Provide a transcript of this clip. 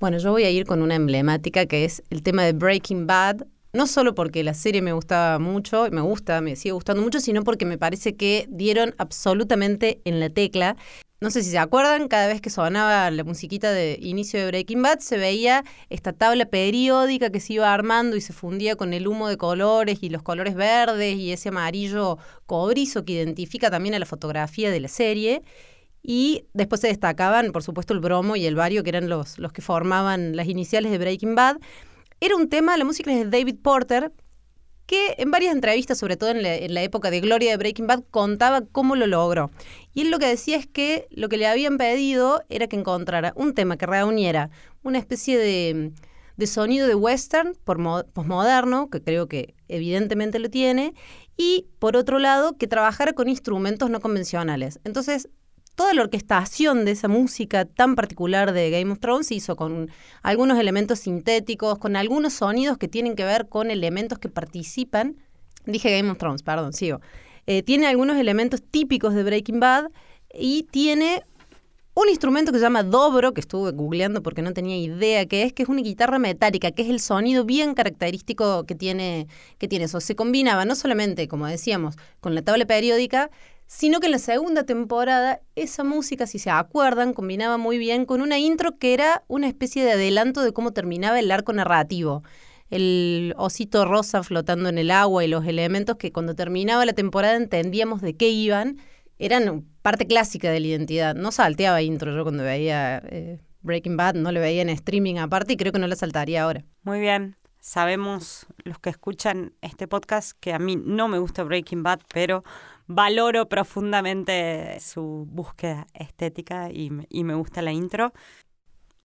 Bueno, yo voy a ir con una emblemática que es el tema de Breaking Bad. No solo porque la serie me gustaba mucho, me gusta, me sigue gustando mucho, sino porque me parece que dieron absolutamente en la tecla. No sé si se acuerdan, cada vez que sonaba la musiquita de inicio de Breaking Bad se veía esta tabla periódica que se iba armando y se fundía con el humo de colores y los colores verdes y ese amarillo cobrizo que identifica también a la fotografía de la serie. Y después se destacaban, por supuesto, el bromo y el bario, que eran los, los que formaban las iniciales de Breaking Bad. Era un tema, la música es de David Porter, que en varias entrevistas, sobre todo en la, época de gloria de Breaking Bad, contaba cómo lo logró. Y él lo que decía es que lo que le habían pedido era que encontrara un tema que reuniera una especie de, sonido de western por postmoderno, que creo que evidentemente lo tiene, y por otro lado, que trabajara con instrumentos no convencionales. Entonces, toda la orquestación de esa música tan particular de Game of Thrones se hizo con algunos elementos sintéticos, con algunos sonidos que tienen que ver con elementos que participan. Dije Game of Thrones, perdón, sigo. Eh, tiene algunos elementos típicos de Breaking Bad y tiene un instrumento que se llama dobro, que estuve googleando porque no tenía idea qué es, que es una guitarra metálica, que es el sonido bien característico que tiene, que tiene eso. Se combinaba no solamente, como decíamos, con la tabla periódica, sino que en la segunda temporada esa música, si se acuerdan, combinaba muy bien con una intro que era una especie de adelanto de cómo terminaba el arco narrativo. El osito rosa flotando en el agua y los elementos que cuando terminaba la temporada entendíamos de qué iban, eran parte clásica de la identidad. No salteaba intro yo cuando veía eh, Breaking Bad, no le veía en streaming aparte y creo que no la saltaría ahora. Muy bien. Sabemos los que escuchan este podcast que a mí no me gusta Breaking Bad, pero valoro profundamente su búsqueda estética y, me gusta la intro.